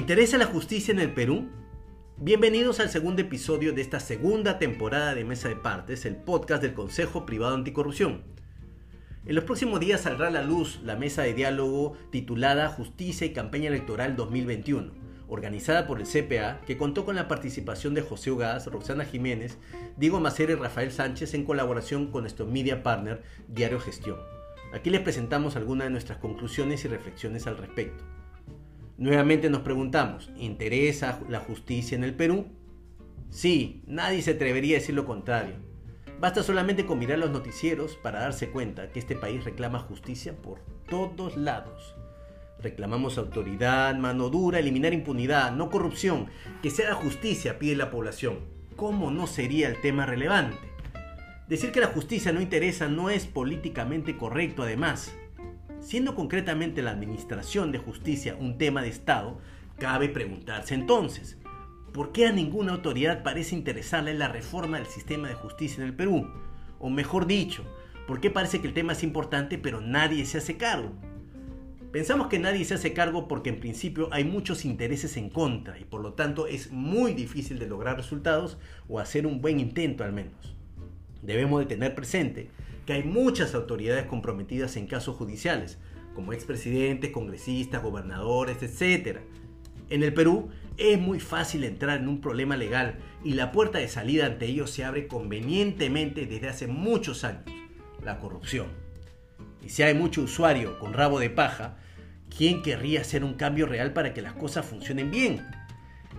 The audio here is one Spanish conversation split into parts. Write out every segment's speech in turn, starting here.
¿Interesa la justicia en el Perú? Bienvenidos al segundo episodio de esta segunda temporada de Mesa de Partes, el podcast del Consejo Privado Anticorrupción. En los próximos días saldrá a la luz la mesa de diálogo titulada Justicia y Campaña Electoral 2021, organizada por el CPA, que contó con la participación de José Ugaz, Roxana Jiménez, Diego Macera y Rafael Sánchez en colaboración con nuestro media partner Diario Gestión. Aquí les presentamos algunas de nuestras conclusiones y reflexiones al respecto. Nuevamente nos preguntamos, ¿interesa la justicia en el Perú? Sí, nadie se atrevería a decir lo contrario. Basta solamente con mirar los noticieros para darse cuenta que este país reclama justicia por todos lados. Reclamamos autoridad, mano dura, eliminar impunidad, no corrupción, que se haga justicia, pide la población. ¿Cómo no sería el tema relevante? Decir que la justicia no interesa no es políticamente correcto además. Siendo concretamente la administración de justicia un tema de Estado, cabe preguntarse entonces, ¿por qué a ninguna autoridad parece interesarle la reforma del sistema de justicia en el Perú? O mejor dicho, ¿por qué parece que el tema es importante pero nadie se hace cargo? Pensamos que nadie se hace cargo porque en principio hay muchos intereses en contra y por lo tanto es muy difícil de lograr resultados o hacer un buen intento al menos. Debemos de tener presente que hay muchas autoridades comprometidas en casos judiciales, como expresidentes, congresistas, gobernadores, etc. En el Perú es muy fácil entrar en un problema legal y la puerta de salida ante ellos se abre convenientemente desde hace muchos años, la corrupción. Y si hay mucho usuario con rabo de paja, ¿quién querría hacer un cambio real para que las cosas funcionen bien?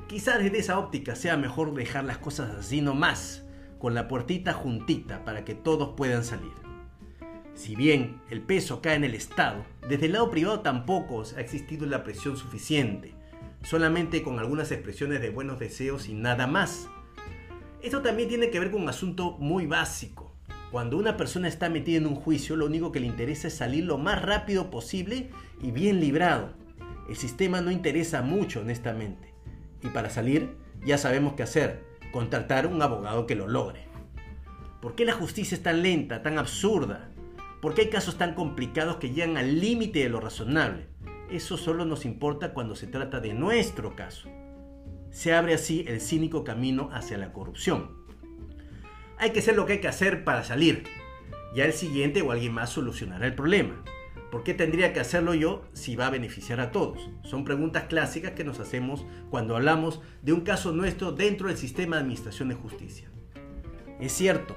Quizás desde esa óptica sea mejor dejar las cosas así nomás, con la puertita juntita para que todos puedan salir. Si bien el peso cae en el Estado, desde el lado privado tampoco ha existido la presión suficiente, solamente con algunas expresiones de buenos deseos y nada más. Esto también tiene que ver con un asunto muy básico. Cuando una persona está metida en un juicio, lo único que le interesa es salir lo más rápido posible y bien librado. El sistema no interesa mucho, honestamente. Y para salir, ya sabemos qué hacer contratar un abogado que lo logre. ¿Por qué la justicia es tan lenta, tan absurda? ¿Por qué hay casos tan complicados que llegan al límite de lo razonable? Eso solo nos importa cuando se trata de nuestro caso. Se abre así el cínico camino hacia la corrupción. Hay que hacer lo que hay que hacer para salir. Ya el siguiente o alguien más solucionará el problema. ¿Por qué tendría que hacerlo yo si va a beneficiar a todos? Son preguntas clásicas que nos hacemos cuando hablamos de un caso nuestro dentro del sistema de administración de justicia. Es cierto,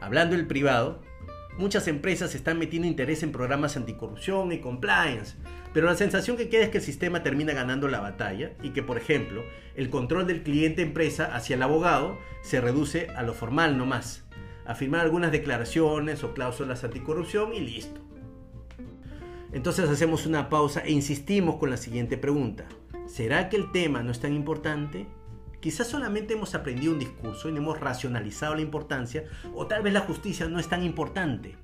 hablando del privado, muchas empresas están metiendo interés en programas anticorrupción y compliance, pero la sensación que queda es que el sistema termina ganando la batalla y que, por ejemplo, el control del cliente empresa hacia el abogado se reduce a lo formal nomás, a firmar algunas declaraciones o cláusulas anticorrupción y listo. Entonces hacemos una pausa e insistimos con la siguiente pregunta. ¿Será que el tema no es tan importante? Quizás solamente hemos aprendido un discurso y hemos racionalizado la importancia, o tal vez la justicia no es tan importante.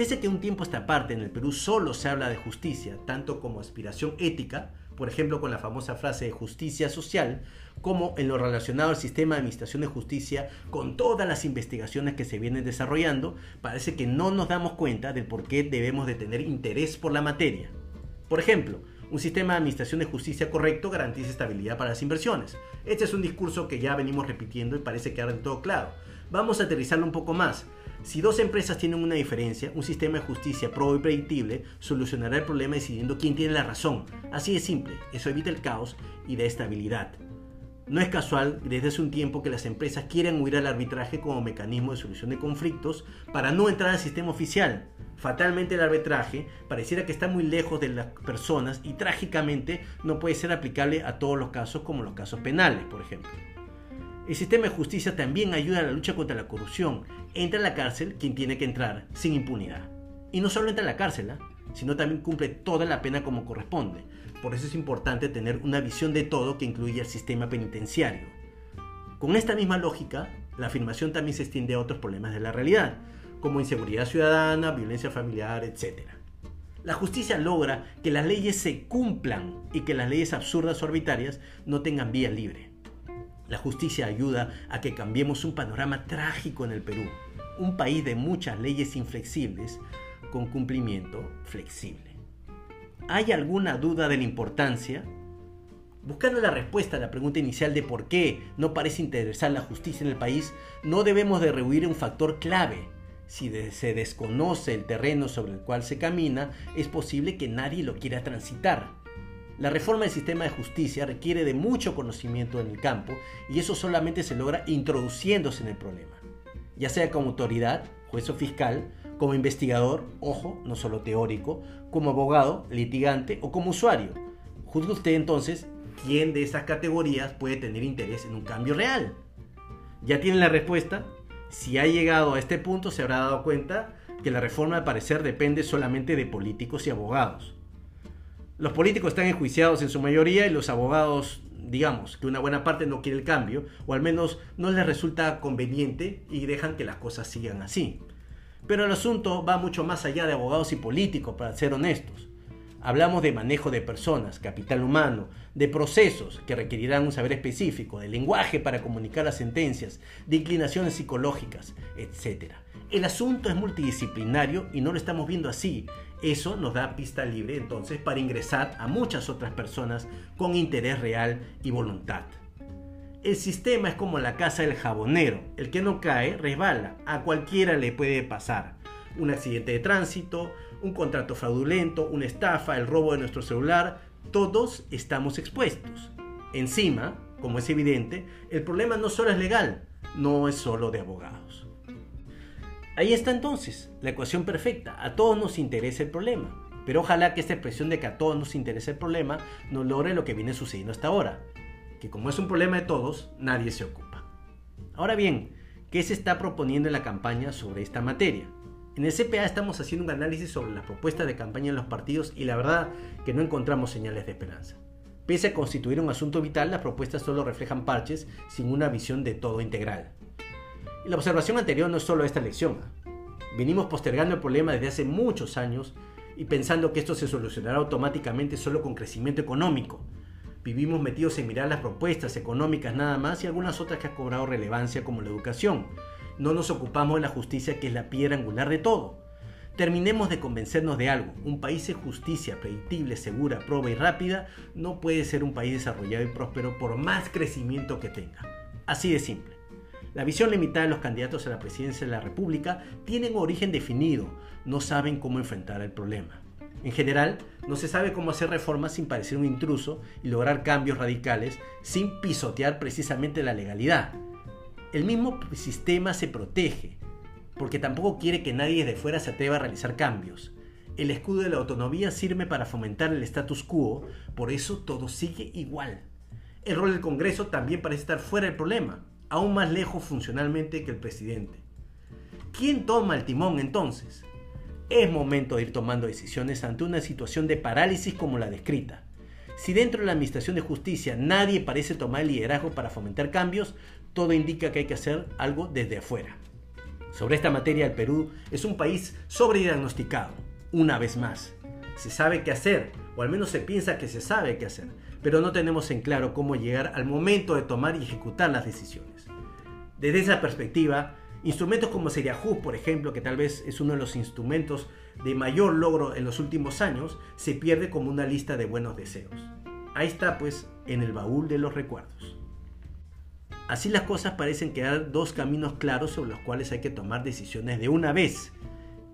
Pese a que un tiempo esta parte en el Perú solo se habla de justicia, tanto como aspiración ética, por ejemplo con la famosa frase de justicia social, como en lo relacionado al sistema de administración de justicia, con todas las investigaciones que se vienen desarrollando, parece que no nos damos cuenta del por qué debemos de tener interés por la materia. Por ejemplo, un sistema de administración de justicia correcto garantiza estabilidad para las inversiones. Este es un discurso que ya venimos repitiendo y parece que ahora de todo claro. Vamos a aterrizarlo un poco más. Si dos empresas tienen una diferencia, un sistema de justicia pro y predictible solucionará el problema decidiendo quién tiene la razón. Así de simple, eso evita el caos y da estabilidad. No es casual desde hace un tiempo que las empresas quieren huir al arbitraje como mecanismo de solución de conflictos para no entrar al sistema oficial. Fatalmente el arbitraje pareciera que está muy lejos de las personas y trágicamente no puede ser aplicable a todos los casos como los casos penales, por ejemplo. El sistema de justicia también ayuda a la lucha contra la corrupción. Entra a la cárcel quien tiene que entrar sin impunidad. Y no solo entra a la cárcel, ¿eh? sino también cumple toda la pena como corresponde. Por eso es importante tener una visión de todo que incluya el sistema penitenciario. Con esta misma lógica, la afirmación también se extiende a otros problemas de la realidad, como inseguridad ciudadana, violencia familiar, etc. La justicia logra que las leyes se cumplan y que las leyes absurdas o arbitrarias no tengan vía libre. La justicia ayuda a que cambiemos un panorama trágico en el Perú, un país de muchas leyes inflexibles con cumplimiento flexible. ¿Hay alguna duda de la importancia? Buscando la respuesta a la pregunta inicial de por qué no parece interesar la justicia en el país, no debemos de rehuir un factor clave. Si se desconoce el terreno sobre el cual se camina, es posible que nadie lo quiera transitar. La reforma del sistema de justicia requiere de mucho conocimiento en el campo y eso solamente se logra introduciéndose en el problema, ya sea como autoridad, juez o fiscal, como investigador, ojo, no solo teórico, como abogado, litigante o como usuario. Juzgue usted entonces quién de esas categorías puede tener interés en un cambio real. Ya tiene la respuesta. Si ha llegado a este punto, se habrá dado cuenta que la reforma al parecer depende solamente de políticos y abogados. Los políticos están enjuiciados en su mayoría y los abogados, digamos, que una buena parte no quiere el cambio, o al menos no les resulta conveniente y dejan que las cosas sigan así. Pero el asunto va mucho más allá de abogados y políticos, para ser honestos. Hablamos de manejo de personas, capital humano, de procesos que requerirán un saber específico, de lenguaje para comunicar las sentencias, de inclinaciones psicológicas, etc. El asunto es multidisciplinario y no lo estamos viendo así. Eso nos da pista libre entonces para ingresar a muchas otras personas con interés real y voluntad. El sistema es como la casa del jabonero. El que no cae resbala. A cualquiera le puede pasar. Un accidente de tránsito, un contrato fraudulento, una estafa, el robo de nuestro celular, todos estamos expuestos. Encima, como es evidente, el problema no solo es legal, no es solo de abogados. Ahí está entonces, la ecuación perfecta. A todos nos interesa el problema. Pero ojalá que esta expresión de que a todos nos interesa el problema no logre lo que viene sucediendo hasta ahora. Que como es un problema de todos, nadie se ocupa. Ahora bien, ¿qué se está proponiendo en la campaña sobre esta materia? En el CPA estamos haciendo un análisis sobre las propuestas de campaña en los partidos y la verdad que no encontramos señales de esperanza. Pese a constituir un asunto vital, las propuestas solo reflejan parches sin una visión de todo integral. La observación anterior no es solo esta elección. Venimos postergando el problema desde hace muchos años y pensando que esto se solucionará automáticamente solo con crecimiento económico. Vivimos metidos en mirar las propuestas económicas nada más y algunas otras que han cobrado relevancia como la educación, no nos ocupamos de la justicia que es la piedra angular de todo. Terminemos de convencernos de algo. Un país de justicia predictible, segura, proba y rápida no puede ser un país desarrollado y próspero por más crecimiento que tenga. Así de simple. La visión limitada de los candidatos a la presidencia de la República tienen origen definido, no saben cómo enfrentar el problema. En general, no se sabe cómo hacer reformas sin parecer un intruso y lograr cambios radicales sin pisotear precisamente la legalidad el mismo sistema se protege, porque tampoco quiere que nadie de fuera se atreva a realizar cambios. El escudo de la autonomía sirve para fomentar el status quo, por eso todo sigue igual. El rol del Congreso también parece estar fuera del problema, aún más lejos funcionalmente que el presidente. ¿Quién toma el timón entonces? Es momento de ir tomando decisiones ante una situación de parálisis como la descrita. Si dentro de la Administración de Justicia nadie parece tomar el liderazgo para fomentar cambios, todo indica que hay que hacer algo desde afuera. Sobre esta materia, el Perú es un país sobrediagnosticado, una vez más. Se sabe qué hacer, o al menos se piensa que se sabe qué hacer, pero no tenemos en claro cómo llegar al momento de tomar y ejecutar las decisiones. Desde esa perspectiva, instrumentos como Seriajus, por ejemplo, que tal vez es uno de los instrumentos de mayor logro en los últimos años, se pierde como una lista de buenos deseos. Ahí está, pues, en el baúl de los recuerdos. Así las cosas parecen quedar dos caminos claros sobre los cuales hay que tomar decisiones de una vez.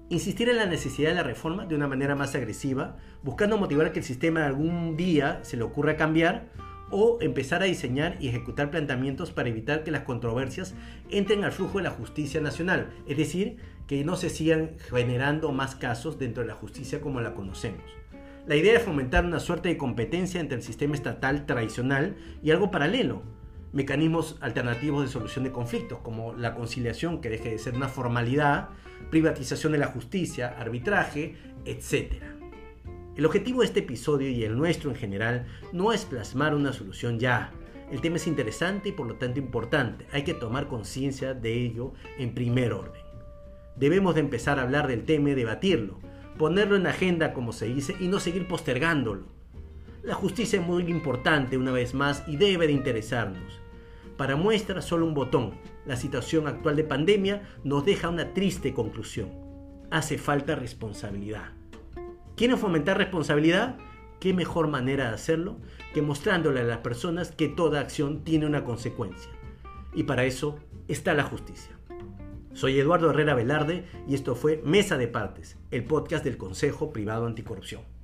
Insistir en la necesidad de la reforma de una manera más agresiva, buscando motivar que el sistema algún día se le ocurra cambiar, o empezar a diseñar y ejecutar planteamientos para evitar que las controversias entren al flujo de la justicia nacional, es decir, que no se sigan generando más casos dentro de la justicia como la conocemos. La idea es fomentar una suerte de competencia entre el sistema estatal tradicional y algo paralelo, mecanismos alternativos de solución de conflictos, como la conciliación, que deje de ser una formalidad, privatización de la justicia, arbitraje, etc. El objetivo de este episodio y el nuestro en general no es plasmar una solución ya. El tema es interesante y por lo tanto importante. Hay que tomar conciencia de ello en primer orden. Debemos de empezar a hablar del tema y debatirlo, ponerlo en agenda como se dice y no seguir postergándolo. La justicia es muy importante una vez más y debe de interesarnos. Para muestra solo un botón. La situación actual de pandemia nos deja una triste conclusión. Hace falta responsabilidad. ¿Quieren fomentar responsabilidad? ¿Qué mejor manera de hacerlo que mostrándole a las personas que toda acción tiene una consecuencia? Y para eso está la justicia. Soy Eduardo Herrera Velarde y esto fue Mesa de Partes, el podcast del Consejo Privado Anticorrupción.